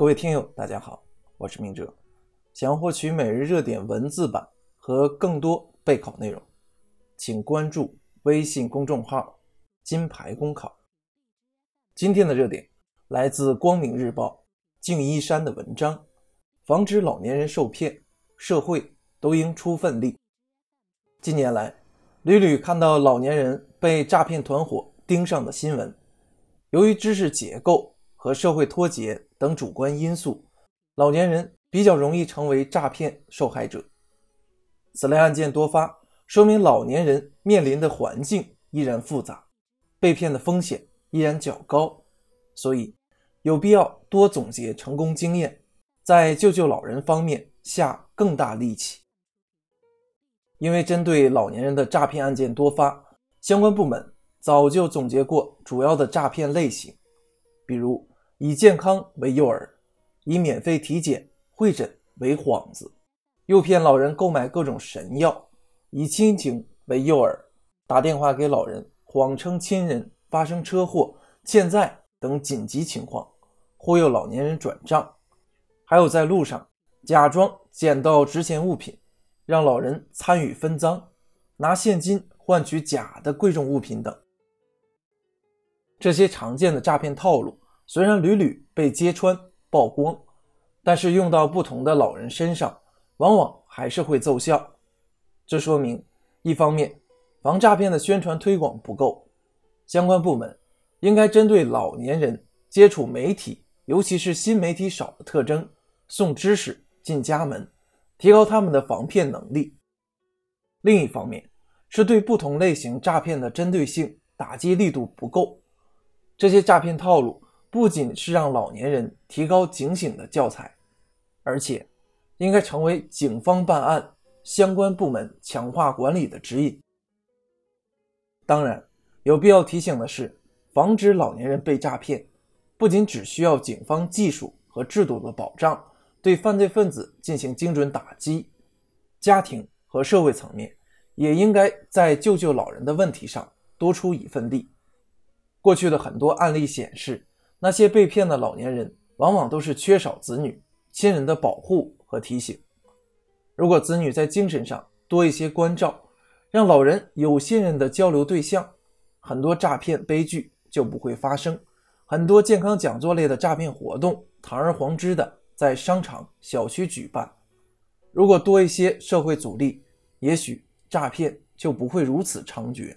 各位听友，大家好，我是明哲。想要获取每日热点文字版和更多备考内容，请关注微信公众号“金牌公考”。今天的热点来自《光明日报》敬一山的文章：防止老年人受骗，社会都应出份力。近年来，屡屡看到老年人被诈骗团伙盯上的新闻，由于知识结构和社会脱节。等主观因素，老年人比较容易成为诈骗受害者。此类案件多发，说明老年人面临的环境依然复杂，被骗的风险依然较高。所以，有必要多总结成功经验，在救救老人方面下更大力气。因为针对老年人的诈骗案件多发，相关部门早就总结过主要的诈骗类型，比如。以健康为诱饵，以免费体检、会诊为幌子，诱骗老人购买各种神药；以亲情为诱饵，打电话给老人，谎称亲人发生车祸、欠债等紧急情况，忽悠老年人转账；还有在路上假装捡到值钱物品，让老人参与分赃，拿现金换取假的贵重物品等。这些常见的诈骗套路。虽然屡屡被揭穿曝光，但是用到不同的老人身上，往往还是会奏效。这说明，一方面，防诈骗的宣传推广不够，相关部门应该针对老年人接触媒体，尤其是新媒体少的特征，送知识进家门，提高他们的防骗能力；另一方面，是对不同类型诈骗的针对性打击力度不够，这些诈骗套路。不仅是让老年人提高警醒的教材，而且应该成为警方办案、相关部门强化管理的指引。当然，有必要提醒的是，防止老年人被诈骗，不仅只需要警方技术和制度的保障，对犯罪分子进行精准打击，家庭和社会层面也应该在救救老人的问题上多出一份力。过去的很多案例显示。那些被骗的老年人，往往都是缺少子女、亲人的保护和提醒。如果子女在精神上多一些关照，让老人有信任的交流对象，很多诈骗悲剧就不会发生。很多健康讲座类的诈骗活动，堂而皇之的在商场、小区举办。如果多一些社会阻力，也许诈骗就不会如此猖獗。